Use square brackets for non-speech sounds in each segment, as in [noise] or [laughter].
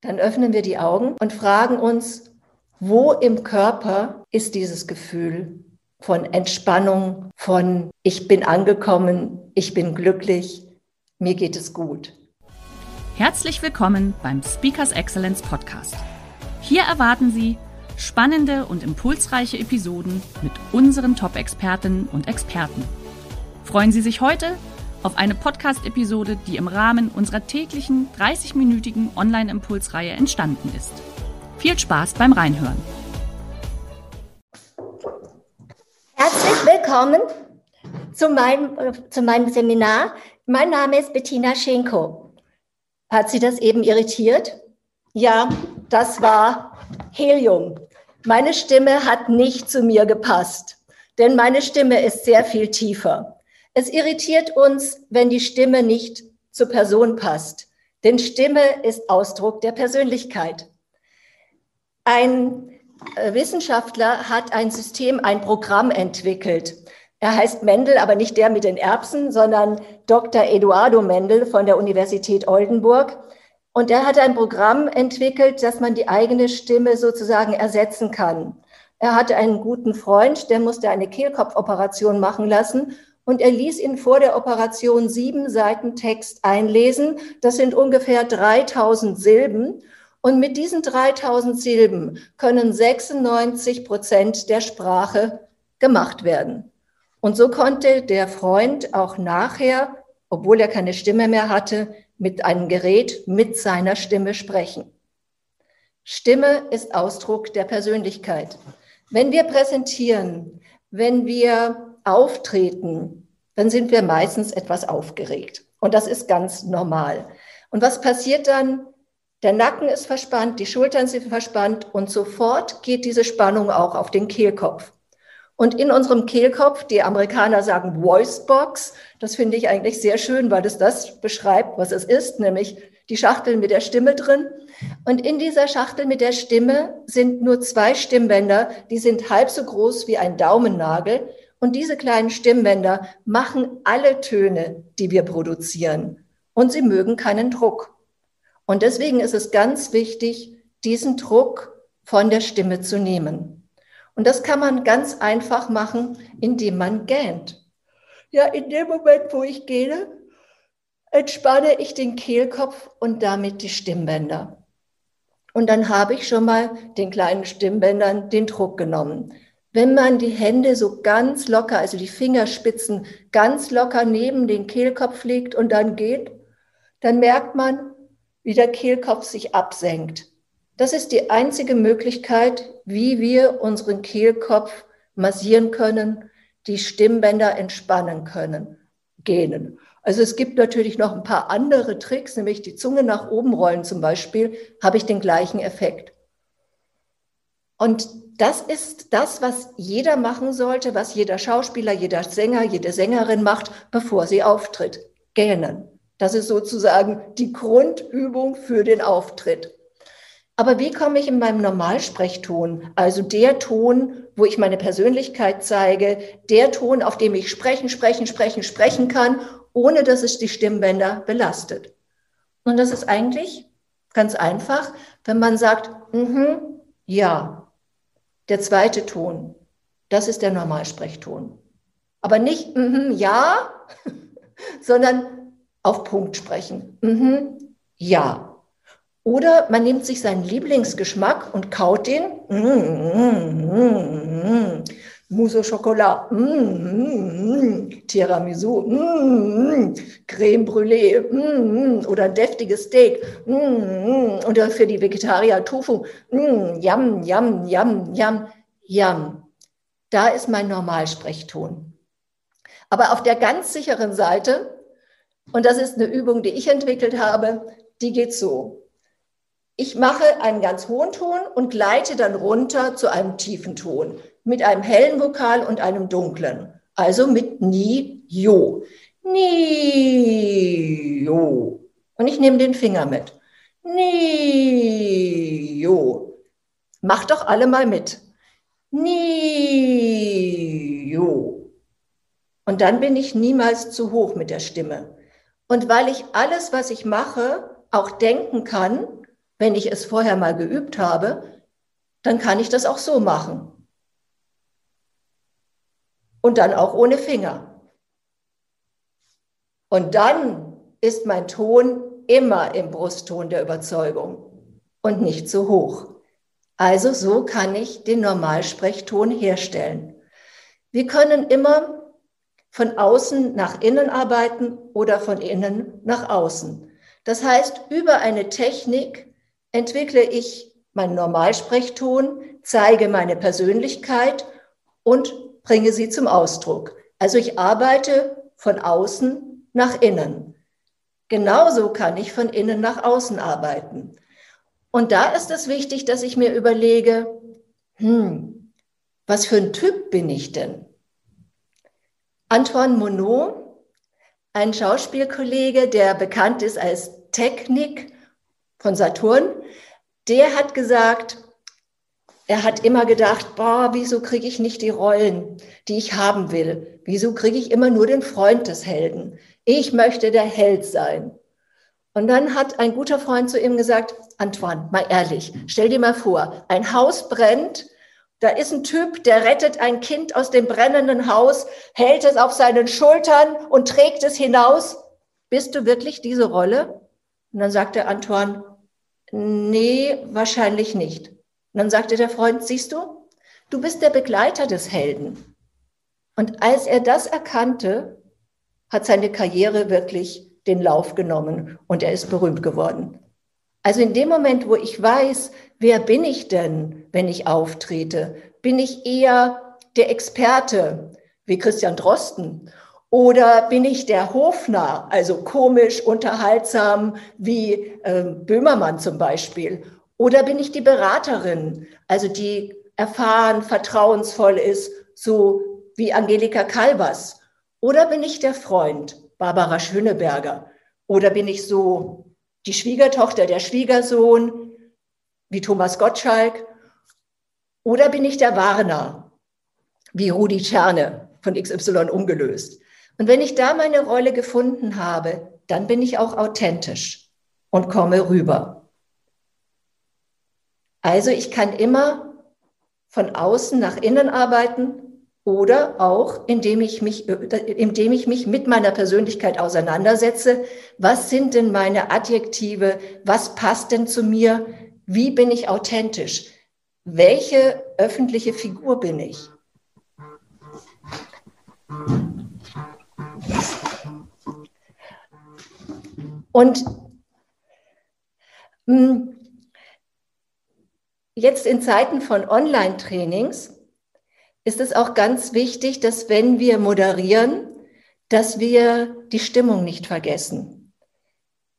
Dann öffnen wir die Augen und fragen uns, wo im Körper ist dieses Gefühl von Entspannung, von ich bin angekommen, ich bin glücklich, mir geht es gut. Herzlich willkommen beim Speakers Excellence Podcast. Hier erwarten Sie spannende und impulsreiche Episoden mit unseren Top-Expertinnen und Experten. Freuen Sie sich heute auf eine Podcast-Episode, die im Rahmen unserer täglichen 30-minütigen Online-Impulsreihe entstanden ist. Viel Spaß beim Reinhören. Herzlich willkommen zu meinem, zu meinem Seminar. Mein Name ist Bettina Schenko. Hat Sie das eben irritiert? Ja, das war Helium. Meine Stimme hat nicht zu mir gepasst, denn meine Stimme ist sehr viel tiefer. Es irritiert uns, wenn die Stimme nicht zur Person passt, denn Stimme ist Ausdruck der Persönlichkeit. Ein äh, Wissenschaftler hat ein System, ein Programm entwickelt. Er heißt Mendel, aber nicht der mit den Erbsen, sondern Dr. Eduardo Mendel von der Universität Oldenburg. Und er hat ein Programm entwickelt, dass man die eigene Stimme sozusagen ersetzen kann. Er hatte einen guten Freund, der musste eine Kehlkopfoperation machen lassen und er ließ ihn vor der Operation sieben Seiten Text einlesen. Das sind ungefähr 3000 Silben. Und mit diesen 3000 Silben können 96 Prozent der Sprache gemacht werden. Und so konnte der Freund auch nachher, obwohl er keine Stimme mehr hatte, mit einem Gerät mit seiner Stimme sprechen. Stimme ist Ausdruck der Persönlichkeit. Wenn wir präsentieren, wenn wir auftreten, dann sind wir meistens etwas aufgeregt. Und das ist ganz normal. Und was passiert dann? Der Nacken ist verspannt, die Schultern sind verspannt und sofort geht diese Spannung auch auf den Kehlkopf. Und in unserem Kehlkopf, die Amerikaner sagen Voicebox, das finde ich eigentlich sehr schön, weil es das beschreibt, was es ist, nämlich die Schachtel mit der Stimme drin. Und in dieser Schachtel mit der Stimme sind nur zwei Stimmbänder, die sind halb so groß wie ein Daumennagel und diese kleinen Stimmbänder machen alle Töne, die wir produzieren. Und sie mögen keinen Druck. Und deswegen ist es ganz wichtig, diesen Druck von der Stimme zu nehmen. Und das kann man ganz einfach machen, indem man gähnt. Ja, in dem Moment, wo ich gehe, entspanne ich den Kehlkopf und damit die Stimmbänder. Und dann habe ich schon mal den kleinen Stimmbändern den Druck genommen. Wenn man die Hände so ganz locker, also die Fingerspitzen ganz locker neben den Kehlkopf legt und dann geht, dann merkt man, wie der Kehlkopf sich absenkt. Das ist die einzige Möglichkeit, wie wir unseren Kehlkopf massieren können, die Stimmbänder entspannen können, gähnen. Also es gibt natürlich noch ein paar andere Tricks, nämlich die Zunge nach oben rollen zum Beispiel, habe ich den gleichen Effekt. Und das ist das, was jeder machen sollte, was jeder Schauspieler, jeder Sänger, jede Sängerin macht, bevor sie auftritt. Gähnen. Das ist sozusagen die Grundübung für den Auftritt. Aber wie komme ich in meinem Normalsprechton, also der Ton, wo ich meine Persönlichkeit zeige, der Ton, auf dem ich sprechen, sprechen, sprechen, sprechen kann, ohne dass es die Stimmbänder belastet? Und das ist eigentlich ganz einfach, wenn man sagt, -hmm, ja, der zweite Ton, das ist der Normalsprechton. Aber nicht -hmm, ja, [laughs] sondern auf Punkt sprechen. -hmm, ja. Oder man nimmt sich seinen Lieblingsgeschmack und kaut den. Mousse au Chocolat, mm, mm, Tiramisu, mm, Creme Brûlée. Mm, oder deftiges Steak. Oder für die Vegetarier Tofu, mm, yum, yum, yum, yum, yum. Da ist mein Normalsprechton. Aber auf der ganz sicheren Seite, und das ist eine Übung, die ich entwickelt habe, die geht so. Ich mache einen ganz hohen Ton und gleite dann runter zu einem tiefen Ton mit einem hellen Vokal und einem dunklen. Also mit Ni, Jo. Ni, Jo. Und ich nehme den Finger mit. Ni, Jo. Mach doch alle mal mit. Ni, Jo. Und dann bin ich niemals zu hoch mit der Stimme. Und weil ich alles, was ich mache, auch denken kann, wenn ich es vorher mal geübt habe, dann kann ich das auch so machen. Und dann auch ohne Finger. Und dann ist mein Ton immer im Brustton der Überzeugung und nicht zu hoch. Also so kann ich den Normalsprechton herstellen. Wir können immer von außen nach innen arbeiten oder von innen nach außen. Das heißt, über eine Technik entwickle ich meinen Normalsprechton, zeige meine Persönlichkeit und bringe sie zum Ausdruck. Also ich arbeite von außen nach innen. Genauso kann ich von innen nach außen arbeiten. Und da ist es wichtig, dass ich mir überlege, hm, was für ein Typ bin ich denn? Antoine Monod, ein Schauspielkollege, der bekannt ist als Technik von Saturn, der hat gesagt, er hat immer gedacht, boah, wieso kriege ich nicht die Rollen, die ich haben will? Wieso kriege ich immer nur den Freund des Helden? Ich möchte der Held sein. Und dann hat ein guter Freund zu ihm gesagt, Antoine, mal ehrlich, stell dir mal vor, ein Haus brennt, da ist ein Typ, der rettet ein Kind aus dem brennenden Haus, hält es auf seinen Schultern und trägt es hinaus. Bist du wirklich diese Rolle? Und dann sagte Antoine, nee, wahrscheinlich nicht. Und dann sagte der Freund, siehst du, du bist der Begleiter des Helden. Und als er das erkannte, hat seine Karriere wirklich den Lauf genommen und er ist berühmt geworden. Also in dem Moment, wo ich weiß, wer bin ich denn, wenn ich auftrete, bin ich eher der Experte, wie Christian Drosten, oder bin ich der Hofnarr, also komisch, unterhaltsam, wie äh, Böhmermann zum Beispiel? Oder bin ich die Beraterin, also die erfahren, vertrauensvoll ist, so wie Angelika Kalbers? Oder bin ich der Freund, Barbara Schöneberger? Oder bin ich so die Schwiegertochter, der Schwiegersohn, wie Thomas Gottschalk? Oder bin ich der Warner, wie Rudi Czerne von XY umgelöst? Und wenn ich da meine Rolle gefunden habe, dann bin ich auch authentisch und komme rüber. Also ich kann immer von außen nach innen arbeiten oder auch indem ich mich, indem ich mich mit meiner Persönlichkeit auseinandersetze. Was sind denn meine Adjektive? Was passt denn zu mir? Wie bin ich authentisch? Welche öffentliche Figur bin ich? Und hm, jetzt in Zeiten von Online-Trainings ist es auch ganz wichtig, dass wenn wir moderieren, dass wir die Stimmung nicht vergessen.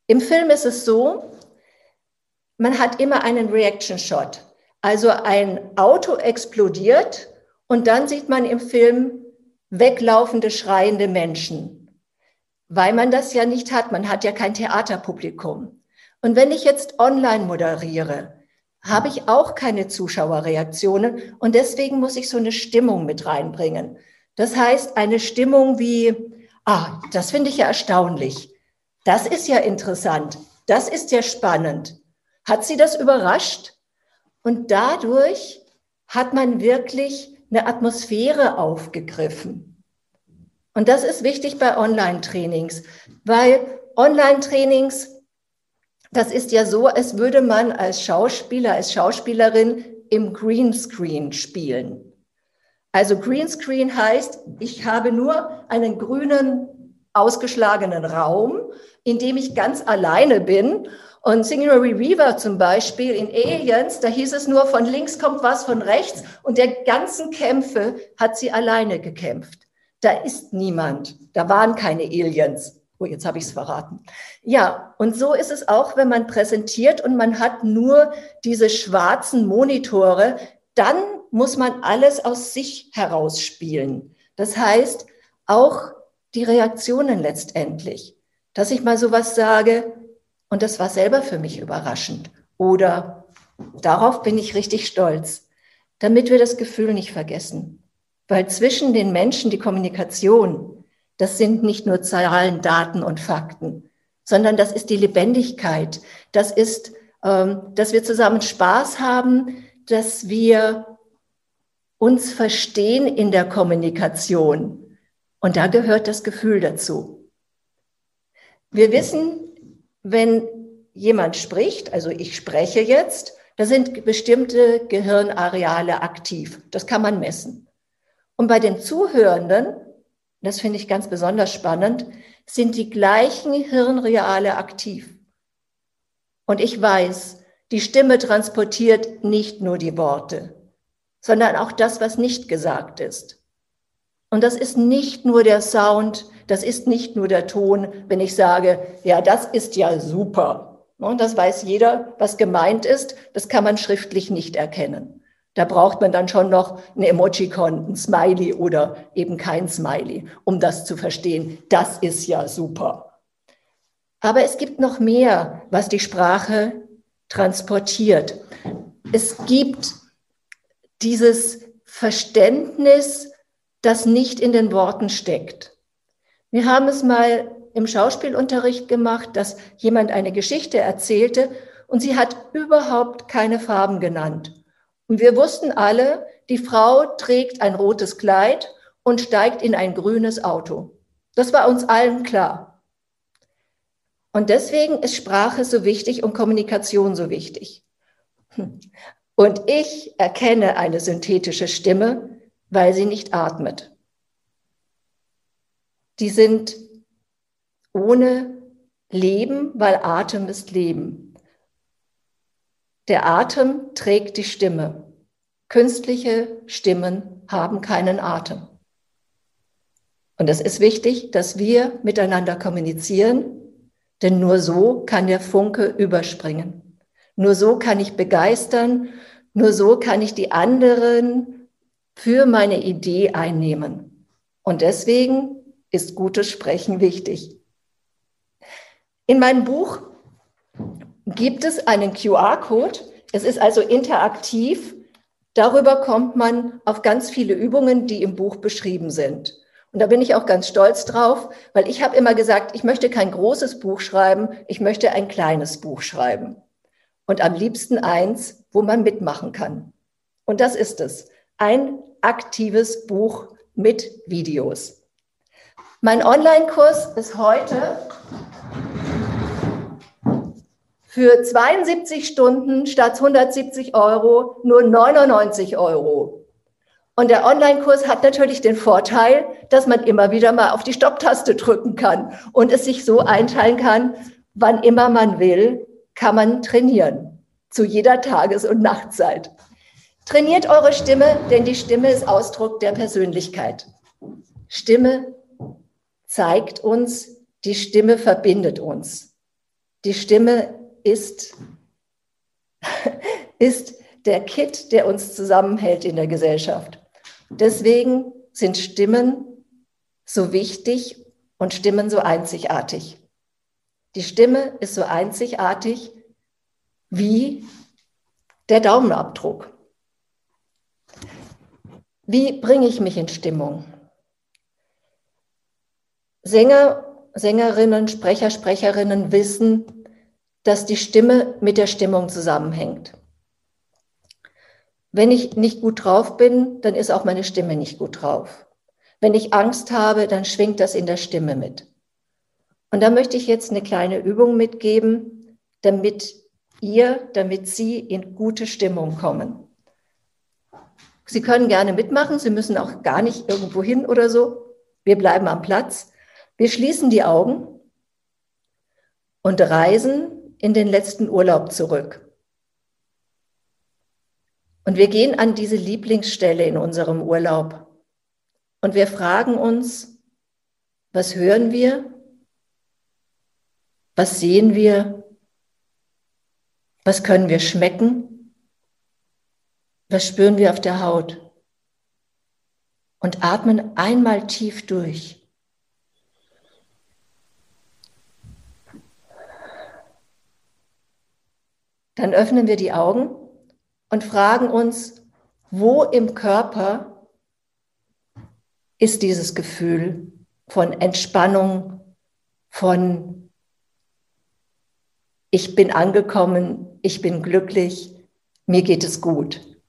Im Film ist es so, man hat immer einen Reaction Shot. Also ein Auto explodiert und dann sieht man im Film weglaufende, schreiende Menschen, weil man das ja nicht hat. Man hat ja kein Theaterpublikum. Und wenn ich jetzt online moderiere, habe ich auch keine Zuschauerreaktionen und deswegen muss ich so eine Stimmung mit reinbringen. Das heißt, eine Stimmung wie, ah, das finde ich ja erstaunlich. Das ist ja interessant. Das ist ja spannend. Hat Sie das überrascht? Und dadurch hat man wirklich eine Atmosphäre aufgegriffen. Und das ist wichtig bei Online-Trainings, weil Online-Trainings das ist ja so, als würde man als Schauspieler, als Schauspielerin im Greenscreen spielen. Also Greenscreen heißt, ich habe nur einen grünen, ausgeschlagenen Raum, in dem ich ganz alleine bin. Und Sigourney Weaver zum Beispiel in Aliens, da hieß es nur, von links kommt was, von rechts. Und der ganzen Kämpfe hat sie alleine gekämpft. Da ist niemand. Da waren keine Aliens. Oh, jetzt habe ich es verraten. Ja, und so ist es auch, wenn man präsentiert und man hat nur diese schwarzen Monitore, dann muss man alles aus sich herausspielen. Das heißt, auch die Reaktionen letztendlich. Dass ich mal sowas sage, und das war selber für mich überraschend. Oder darauf bin ich richtig stolz, damit wir das Gefühl nicht vergessen. Weil zwischen den Menschen die Kommunikation, das sind nicht nur Zahlen, Daten und Fakten, sondern das ist die Lebendigkeit. Das ist, ähm, dass wir zusammen Spaß haben, dass wir uns verstehen in der Kommunikation. Und da gehört das Gefühl dazu. Wir wissen, wenn jemand spricht, also ich spreche jetzt, da sind bestimmte Gehirnareale aktiv. Das kann man messen. Und bei den Zuhörenden, das finde ich ganz besonders spannend, sind die gleichen Hirnreale aktiv. Und ich weiß, die Stimme transportiert nicht nur die Worte, sondern auch das, was nicht gesagt ist. Und das ist nicht nur der Sound, das ist nicht nur der Ton, wenn ich sage, ja, das ist ja super. Und das weiß jeder, was gemeint ist. Das kann man schriftlich nicht erkennen. Da braucht man dann schon noch ein Emojicon, ein Smiley oder eben kein Smiley, um das zu verstehen. Das ist ja super. Aber es gibt noch mehr, was die Sprache transportiert. Es gibt dieses Verständnis, das nicht in den Worten steckt. Wir haben es mal im Schauspielunterricht gemacht, dass jemand eine Geschichte erzählte und sie hat überhaupt keine Farben genannt. Und wir wussten alle, die Frau trägt ein rotes Kleid und steigt in ein grünes Auto. Das war uns allen klar. Und deswegen ist Sprache so wichtig und Kommunikation so wichtig. Und ich erkenne eine synthetische Stimme, weil sie nicht atmet. Die sind ohne Leben, weil Atem ist Leben. Der Atem trägt die Stimme. Künstliche Stimmen haben keinen Atem. Und es ist wichtig, dass wir miteinander kommunizieren, denn nur so kann der Funke überspringen. Nur so kann ich begeistern, nur so kann ich die anderen für meine Idee einnehmen. Und deswegen ist gutes Sprechen wichtig. In meinem Buch gibt es einen QR-Code. Es ist also interaktiv. Darüber kommt man auf ganz viele Übungen, die im Buch beschrieben sind. Und da bin ich auch ganz stolz drauf, weil ich habe immer gesagt, ich möchte kein großes Buch schreiben, ich möchte ein kleines Buch schreiben und am liebsten eins, wo man mitmachen kann. Und das ist es. Ein aktives Buch mit Videos. Mein Online-Kurs ist heute für 72 Stunden statt 170 Euro nur 99 Euro. Und der Online-Kurs hat natürlich den Vorteil, dass man immer wieder mal auf die Stopptaste drücken kann und es sich so einteilen kann, wann immer man will, kann man trainieren. Zu jeder Tages- und Nachtzeit. Trainiert eure Stimme, denn die Stimme ist Ausdruck der Persönlichkeit. Stimme zeigt uns, die Stimme verbindet uns. Die Stimme ist, [laughs] ist der Kit, der uns zusammenhält in der Gesellschaft. Deswegen sind Stimmen so wichtig und Stimmen so einzigartig. Die Stimme ist so einzigartig wie der Daumenabdruck. Wie bringe ich mich in Stimmung? Sänger, Sängerinnen, Sprecher, Sprecherinnen wissen, dass die Stimme mit der Stimmung zusammenhängt. Wenn ich nicht gut drauf bin, dann ist auch meine Stimme nicht gut drauf. Wenn ich Angst habe, dann schwingt das in der Stimme mit. Und da möchte ich jetzt eine kleine Übung mitgeben, damit ihr, damit Sie in gute Stimmung kommen. Sie können gerne mitmachen, Sie müssen auch gar nicht irgendwo hin oder so. Wir bleiben am Platz. Wir schließen die Augen und reisen in den letzten Urlaub zurück. Und wir gehen an diese Lieblingsstelle in unserem Urlaub und wir fragen uns, was hören wir? Was sehen wir? Was können wir schmecken? Was spüren wir auf der Haut? Und atmen einmal tief durch. Dann öffnen wir die Augen und fragen uns, wo im Körper ist dieses Gefühl von Entspannung, von ich bin angekommen, ich bin glücklich, mir geht es gut.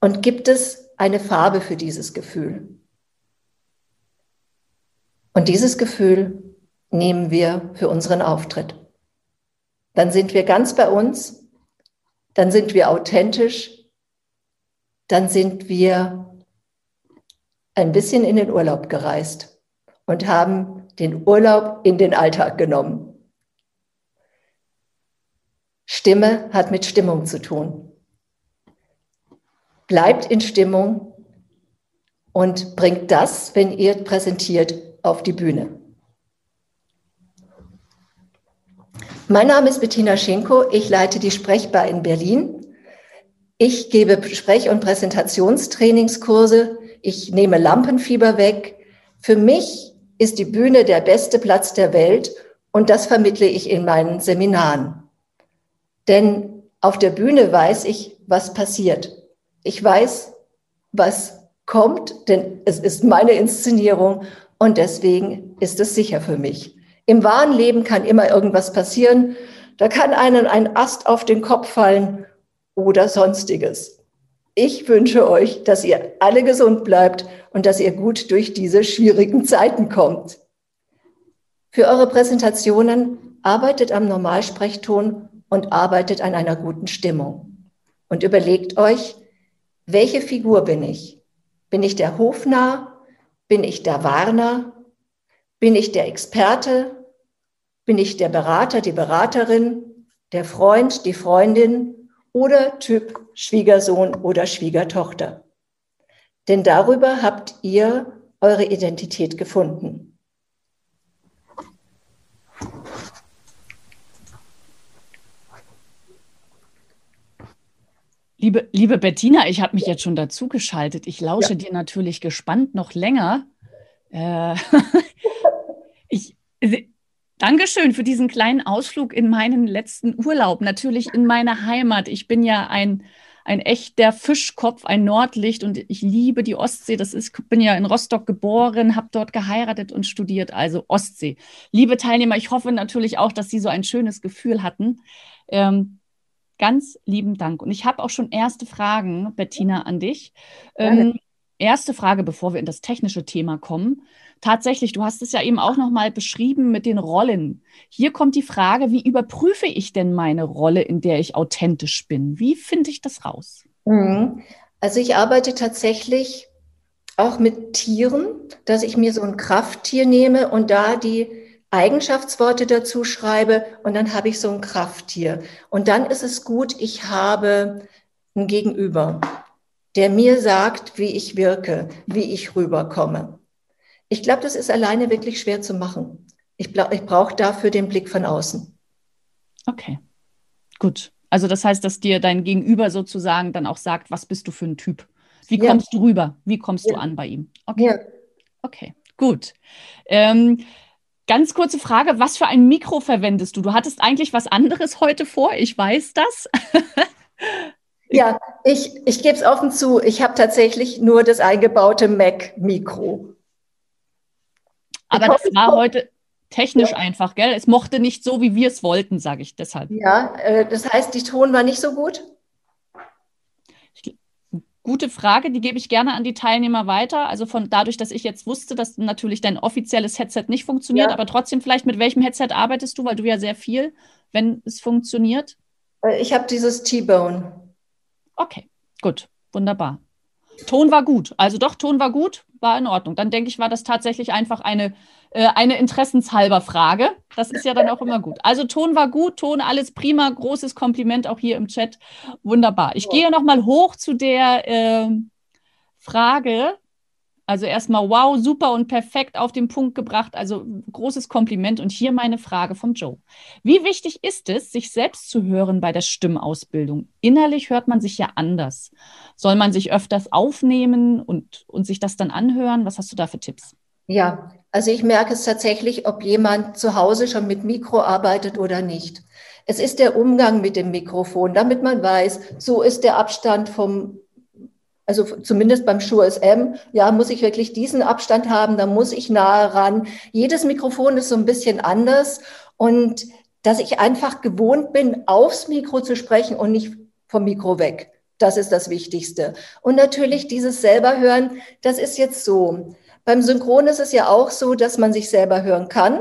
Und gibt es eine Farbe für dieses Gefühl? Und dieses Gefühl nehmen wir für unseren Auftritt. Dann sind wir ganz bei uns, dann sind wir authentisch, dann sind wir ein bisschen in den Urlaub gereist und haben den Urlaub in den Alltag genommen. Stimme hat mit Stimmung zu tun. Bleibt in Stimmung und bringt das, wenn ihr präsentiert, auf die Bühne. Mein Name ist Bettina Schenko. Ich leite die Sprechbar in Berlin. Ich gebe Sprech- und Präsentationstrainingskurse ich nehme Lampenfieber weg. Für mich ist die Bühne der beste Platz der Welt und das vermittle ich in meinen Seminaren. Denn auf der Bühne weiß ich, was passiert. Ich weiß, was kommt, denn es ist meine Inszenierung und deswegen ist es sicher für mich. Im wahren Leben kann immer irgendwas passieren. Da kann einem ein Ast auf den Kopf fallen oder sonstiges. Ich wünsche euch, dass ihr alle gesund bleibt und dass ihr gut durch diese schwierigen Zeiten kommt. Für eure Präsentationen arbeitet am Normalsprechton und arbeitet an einer guten Stimmung. Und überlegt euch, welche Figur bin ich? Bin ich der Hofnarr? Bin ich der Warner? Bin ich der Experte? Bin ich der Berater, die Beraterin? Der Freund, die Freundin? oder Typ Schwiegersohn oder Schwiegertochter. Denn darüber habt ihr eure Identität gefunden. Liebe, liebe Bettina, ich habe mich jetzt schon dazu geschaltet. Ich lausche ja. dir natürlich gespannt noch länger. Äh, [laughs] ich, Dankeschön für diesen kleinen Ausflug in meinen letzten Urlaub, natürlich in meine Heimat. Ich bin ja ein, ein echter Fischkopf, ein Nordlicht und ich liebe die Ostsee. Das ist, bin ja in Rostock geboren, habe dort geheiratet und studiert, also Ostsee. Liebe Teilnehmer, ich hoffe natürlich auch, dass Sie so ein schönes Gefühl hatten. Ähm, ganz lieben Dank. Und ich habe auch schon erste Fragen, Bettina, an dich. Ähm, erste Frage, bevor wir in das technische Thema kommen tatsächlich, du hast es ja eben auch nochmal beschrieben mit den Rollen. Hier kommt die Frage, wie überprüfe ich denn meine Rolle, in der ich authentisch bin? Wie finde ich das raus? Mhm. Also ich arbeite tatsächlich auch mit Tieren, dass ich mir so ein Krafttier nehme und da die Eigenschaftsworte dazu schreibe und dann habe ich so ein Krafttier. Und dann ist es gut, ich habe ein Gegenüber, der mir sagt, wie ich wirke, wie ich rüberkomme. Ich glaube, das ist alleine wirklich schwer zu machen. Ich, ich brauche dafür den Blick von außen. Okay, gut. Also das heißt, dass dir dein Gegenüber sozusagen dann auch sagt, was bist du für ein Typ? Wie kommst ja. du rüber? Wie kommst ja. du an bei ihm? Okay, ja. okay gut. Ähm, ganz kurze Frage, was für ein Mikro verwendest du? Du hattest eigentlich was anderes heute vor, ich weiß das. [laughs] ja, ich, ich gebe es offen zu, ich habe tatsächlich nur das eingebaute Mac-Mikro. Aber das war heute technisch ja. einfach, gell? Es mochte nicht so, wie wir es wollten, sage ich deshalb. Ja, äh, das heißt, die Ton war nicht so gut? Ich, gute Frage, die gebe ich gerne an die Teilnehmer weiter. Also von dadurch, dass ich jetzt wusste, dass natürlich dein offizielles Headset nicht funktioniert, ja. aber trotzdem vielleicht mit welchem Headset arbeitest du, weil du ja sehr viel, wenn es funktioniert? Äh, ich habe dieses T-Bone. Okay, gut, wunderbar. Ton war gut. Also doch, Ton war gut, war in Ordnung. Dann denke ich, war das tatsächlich einfach eine, äh, eine interessenshalber Frage. Das ist ja dann auch immer gut. Also Ton war gut, Ton alles prima, großes Kompliment auch hier im Chat. Wunderbar. Ich gehe nochmal hoch zu der äh, Frage, Also erstmal wow, super und perfekt auf den Punkt gebracht. Also großes Kompliment. Und hier meine Frage vom Joe. Wie wichtig ist es, sich selbst zu hören bei der Stimmausbildung? Innerlich hört man sich ja anders. Soll man sich öfters aufnehmen und, und sich das dann anhören? Was hast du da für Tipps? Ja, also ich merke es tatsächlich, ob jemand zu Hause schon mit Mikro arbeitet oder nicht. Es ist der Umgang mit dem Mikrofon, damit man weiß, so ist der Abstand vom also zumindest beim Shure SM, ja, muss ich wirklich diesen Abstand haben, da muss ich nahe ran. Jedes Mikrofon ist so ein bisschen anders und dass ich einfach gewohnt bin, aufs Mikro zu sprechen und nicht vom Mikro weg. Das ist das Wichtigste. Und natürlich dieses selber hören, das ist jetzt so. Beim Synchron ist es ja auch so, dass man sich selber hören kann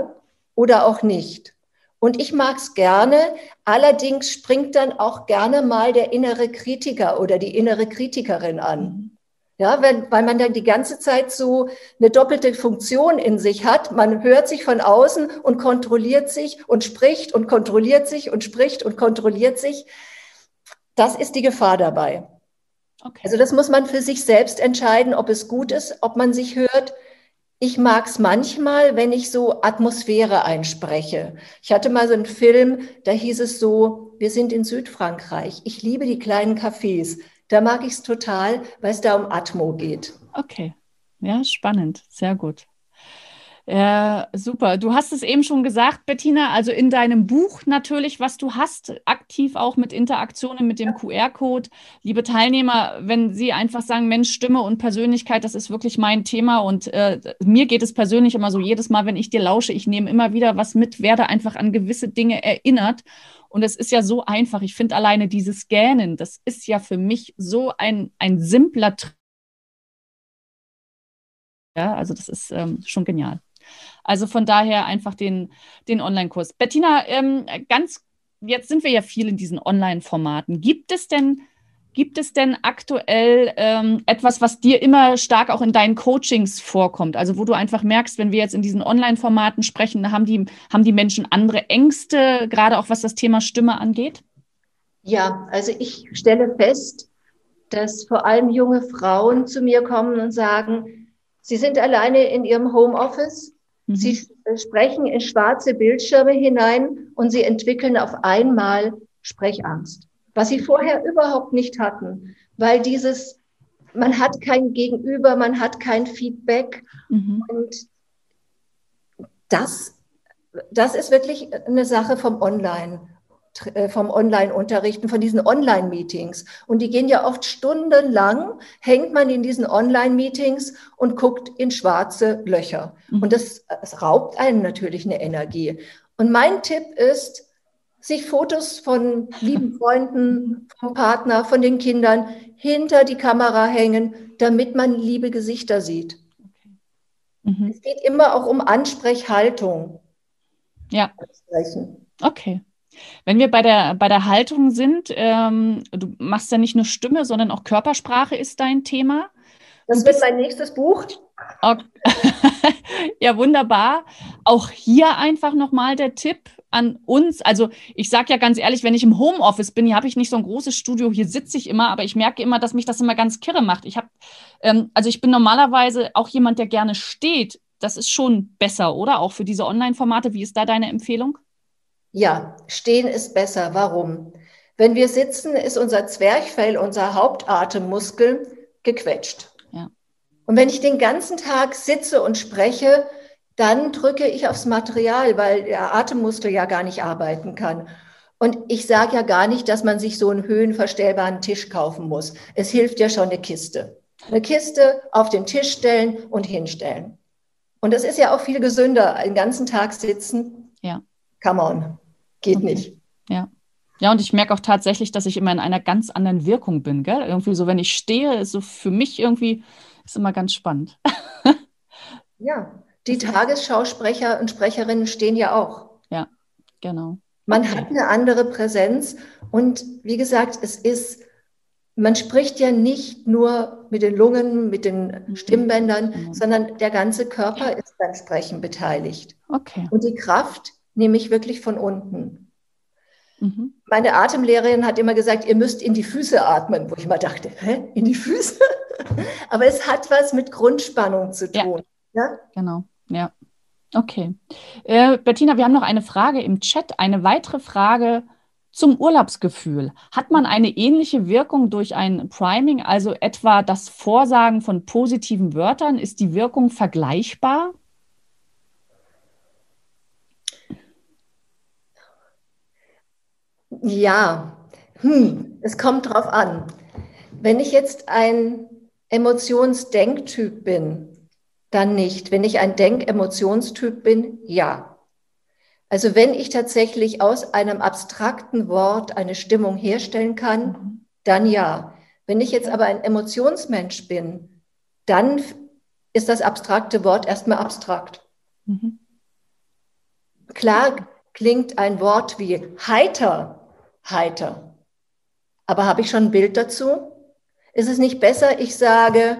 oder auch nicht. Und ich mag es gerne. Allerdings springt dann auch gerne mal der innere Kritiker oder die innere Kritikerin an. Ja, wenn, weil man dann die ganze Zeit so eine doppelte Funktion in sich hat. Man hört sich von außen und kontrolliert sich und spricht und kontrolliert sich und spricht und kontrolliert sich. Das ist die Gefahr dabei. Okay. Also das muss man für sich selbst entscheiden, ob es gut ist, ob man sich hört ich mag es manchmal, wenn ich so Atmosphäre einspreche. Ich hatte mal so einen Film, da hieß es so, wir sind in Südfrankreich. Ich liebe die kleinen Cafés. Da mag ich es total, weil es da um Atmo geht. Okay. Ja, spannend. Sehr gut. Ja, super. Du hast es eben schon gesagt, Bettina, also in deinem Buch natürlich, was du hast, aktiv auch mit Interaktionen mit dem QR-Code. Liebe Teilnehmer, wenn Sie einfach sagen, Mensch, Stimme und Persönlichkeit, das ist wirklich mein Thema und äh, mir geht es persönlich immer so, jedes Mal, wenn ich dir lausche, ich nehme immer wieder was mit, werde einfach an gewisse Dinge erinnert. Und es ist ja so einfach. Ich finde alleine dieses Scannen, das ist ja für mich so ein, ein simpler Trick. Ja, also das ist ähm, schon genial. Also von daher einfach den, den Online-Kurs. Bettina, ähm, ganz, jetzt sind wir ja viel in diesen Online-Formaten. Gibt es denn, gibt es denn aktuell ähm, etwas, was dir immer stark auch in deinen Coachings vorkommt? Also wo du einfach merkst, wenn wir jetzt in diesen Online-Formaten sprechen, haben die, haben die Menschen andere Ängste, gerade auch was das Thema Stimme angeht? Ja, also ich stelle fest, dass vor allem junge Frauen zu mir kommen und sagen, sie sind alleine in ihrem Homeoffice Sie mhm. sprechen in schwarze Bildschirme hinein und sie entwickeln auf einmal Sprechangst, was sie vorher überhaupt nicht hatten, weil dieses, man hat kein Gegenüber, man hat kein Feedback mhm. und das, das ist wirklich eine Sache vom Online. Äh, vom Online-Unterrichten, von diesen Online-Meetings. Und die gehen ja oft stundenlang, hängt man in diesen Online-Meetings und guckt in schwarze Löcher. Mhm. Und das, das raubt einem natürlich eine Energie. Und mein Tipp ist, sich Fotos von lieben [laughs] Freunden, vom Partner, von den Kindern hinter die Kamera hängen, damit man liebe Gesichter sieht. Okay. Mhm. Es geht immer auch um Ansprechhaltung. Ja. Okay. Wenn wir bei der, bei der Haltung sind, ähm, du machst ja nicht nur Stimme, sondern auch Körpersprache ist dein Thema. Das wird mein nächstes Buch. Okay. [laughs] ja, wunderbar. Auch hier einfach nochmal der Tipp an uns. Also ich sage ja ganz ehrlich, wenn ich im Homeoffice bin, hier habe ich nicht so ein großes Studio, hier sitze ich immer, aber ich merke immer, dass mich das immer ganz kirre macht. Ich habe, ähm, also ich bin normalerweise auch jemand, der gerne steht. Das ist schon besser, oder? Auch für diese Online-Formate. Wie ist da deine Empfehlung? Ja, stehen ist besser. Warum? Wenn wir sitzen, ist unser Zwerchfell, unser Hauptatemmuskel, gequetscht. Ja. Und wenn ich den ganzen Tag sitze und spreche, dann drücke ich aufs Material, weil der Atemmuskel ja gar nicht arbeiten kann. Und ich sage ja gar nicht, dass man sich so einen höhenverstellbaren Tisch kaufen muss. Es hilft ja schon eine Kiste. Eine Kiste auf den Tisch stellen und hinstellen. Und das ist ja auch viel gesünder, einen ganzen Tag sitzen. Ja come on, geht okay. nicht. Ja. Ja, und ich merke auch tatsächlich, dass ich immer in einer ganz anderen Wirkung bin. Gell? Irgendwie so, wenn ich stehe, ist so für mich irgendwie, ist immer ganz spannend. [laughs] ja, die Tagesschausprecher und Sprecherinnen stehen ja auch. Ja, genau. Man okay. hat eine andere Präsenz und wie gesagt, es ist, man spricht ja nicht nur mit den Lungen, mit den mhm. Stimmbändern, mhm. sondern der ganze Körper ist beim Sprechen beteiligt. Okay. Und die Kraft nehme ich wirklich von unten. Mhm. Meine Atemlehrerin hat immer gesagt, ihr müsst in die Füße atmen, wo ich mal dachte, hä, in die Füße? [laughs] Aber es hat was mit Grundspannung zu tun. Ja, ja? genau. Ja. Okay. Äh, Bettina, wir haben noch eine Frage im Chat. Eine weitere Frage zum Urlaubsgefühl. Hat man eine ähnliche Wirkung durch ein Priming, also etwa das Vorsagen von positiven Wörtern? Ist die Wirkung vergleichbar? Ja, hm, es kommt drauf an. Wenn ich jetzt ein Emotionsdenktyp bin, dann nicht. Wenn ich ein Denk-Emotionstyp bin, ja. Also wenn ich tatsächlich aus einem abstrakten Wort eine Stimmung herstellen kann, dann ja. Wenn ich jetzt aber ein Emotionsmensch bin, dann ist das abstrakte Wort erstmal abstrakt. Mhm. Klar klingt ein Wort wie heiter, heiter. Aber habe ich schon ein Bild dazu? Ist es nicht besser, ich sage,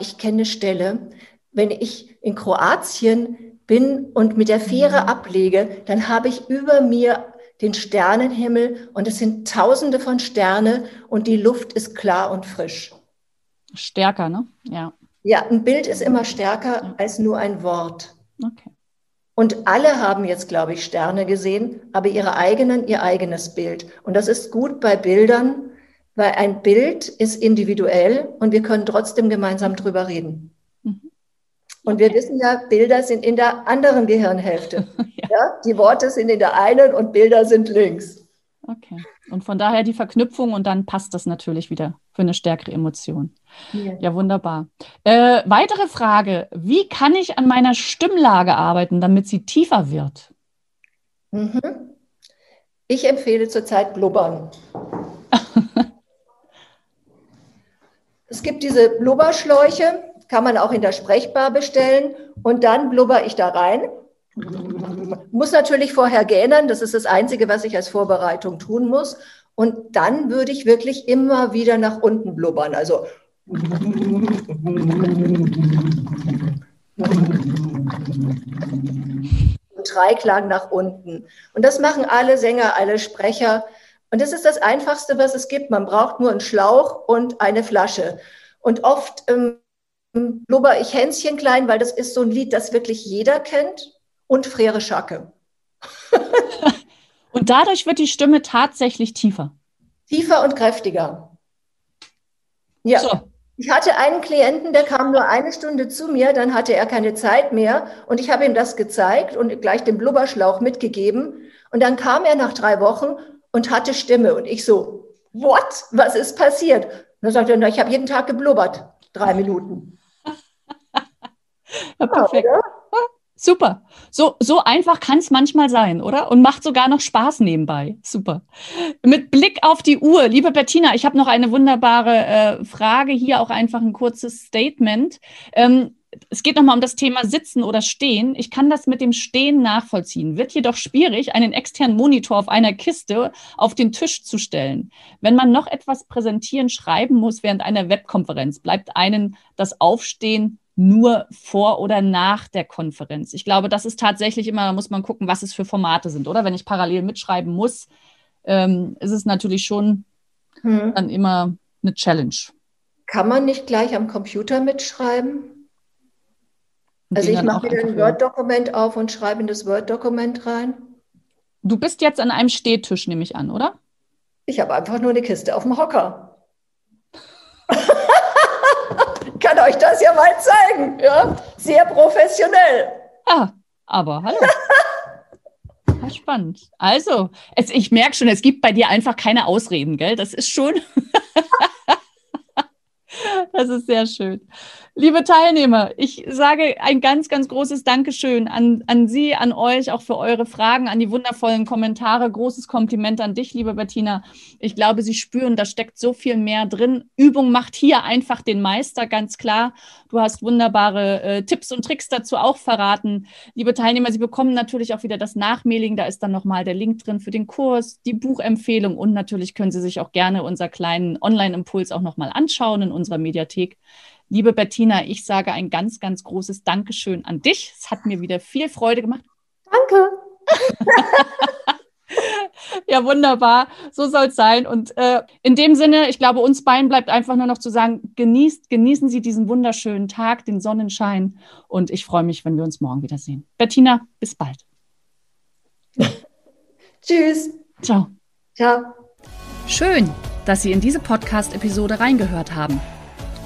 ich kenne eine Stelle, wenn ich in Kroatien bin und mit der Fähre mhm. ablege, dann habe ich über mir den Sternenhimmel und es sind tausende von Sterne und die Luft ist klar und frisch. Stärker, ne? Ja. Ja, ein Bild ist immer stärker ja. als nur ein Wort. Okay. Und alle haben jetzt, glaube ich, Sterne gesehen, aber ihre eigenen, ihr eigenes Bild. Und das ist gut bei Bildern, weil ein Bild ist individuell und wir können trotzdem gemeinsam drüber reden. Und wir wissen ja, Bilder sind in der anderen Gehirnhälfte. [laughs] ja. ja. Die Worte sind in der einen und Bilder sind links. Okay. Und von daher die Verknüpfung und dann passt das natürlich wieder für eine stärkere Emotion. Ja, ja wunderbar. Äh, weitere Frage. Wie kann ich an meiner Stimmlage arbeiten, damit sie tiefer wird? Mhm. Ich empfehle zurzeit Blubbern. [laughs] es gibt diese Blubberschläuche, kann man auch in der Sprechbar bestellen und dann blubber ich da rein. Muss natürlich vorher gähnen, das ist das Einzige, was ich als Vorbereitung tun muss. Und dann würde ich wirklich immer wieder nach unten blubbern. Also Dreiklang nach unten. Und das machen alle Sänger, alle Sprecher. Und das ist das Einfachste, was es gibt. Man braucht nur einen Schlauch und eine Flasche. Und oft ähm, blubber ich Hänschen klein, weil das ist so ein Lied, das wirklich jeder kennt. Und Frere Schacke. [laughs] und dadurch wird die Stimme tatsächlich tiefer. Tiefer und kräftiger. Ja. So. Ich hatte einen Klienten, der kam nur eine Stunde zu mir, dann hatte er keine Zeit mehr und ich habe ihm das gezeigt und gleich den Blubberschlauch mitgegeben. Und dann kam er nach drei Wochen und hatte Stimme und ich so, what? Was ist passiert? Und dann sagte er, ich habe jeden Tag geblubbert, drei Minuten. [laughs] Ja, perfekt. Ja, Super. So, so einfach kann es manchmal sein, oder? Und macht sogar noch Spaß nebenbei. Super. Mit Blick auf die Uhr, liebe Bettina, ich habe noch eine wunderbare äh, Frage, hier auch einfach ein kurzes Statement. Ähm, es geht nochmal um das Thema Sitzen oder Stehen. Ich kann das mit dem Stehen nachvollziehen. Wird jedoch schwierig, einen externen Monitor auf einer Kiste auf den Tisch zu stellen. Wenn man noch etwas präsentieren, schreiben muss während einer Webkonferenz, bleibt einen das Aufstehen nur vor oder nach der Konferenz. Ich glaube, das ist tatsächlich immer, da muss man gucken, was es für Formate sind, oder? Wenn ich parallel mitschreiben muss, ähm, ist es natürlich schon hm. dann immer eine Challenge. Kann man nicht gleich am Computer mitschreiben? also ich mache wieder ein Word-Dokument auf und schreibe in das Word-Dokument rein. Du bist jetzt an einem Stehtisch, nehme ich an, oder? Ich habe einfach nur eine Kiste auf dem Hocker. kann euch das ja mal zeigen. Ja? Sehr professionell. Ah, aber hallo. [laughs] Ja, spannend. Also, es, ich merke schon, es gibt bei dir einfach keine Ausreden, gell? Das ist schon. [laughs] das ist sehr schön. Liebe Teilnehmer, ich sage ein ganz, ganz großes Dankeschön an, an Sie, an euch, auch für eure Fragen, an die wundervollen Kommentare. Großes Kompliment an dich, liebe Bettina. Ich glaube, Sie spüren, da steckt so viel mehr drin. Übung macht hier einfach den Meister, ganz klar. Du hast wunderbare äh, Tipps und Tricks dazu auch verraten. Liebe Teilnehmer, Sie bekommen natürlich auch wieder das Nachmailing. Da ist dann nochmal der Link drin für den Kurs, die Buchempfehlung und natürlich können Sie sich auch gerne unser kleinen Online-Impuls auch nochmal anschauen in unserer Mediathek. Liebe Bettina, ich sage ein ganz, ganz großes Dankeschön an dich. Es hat mir wieder viel Freude gemacht. Danke. [laughs] Ja, wunderbar. So soll es sein. Und äh, in dem Sinne, ich glaube, uns beiden bleibt einfach nur noch zu sagen, genießt, genießen Sie diesen wunderschönen Tag, den Sonnenschein. Und ich freue mich, wenn wir uns morgen wiedersehen. Bettina, bis bald. [laughs] Tschüss. Ciao. Ciao. Schön, dass Sie in diese Podcast-Episode reingehört haben.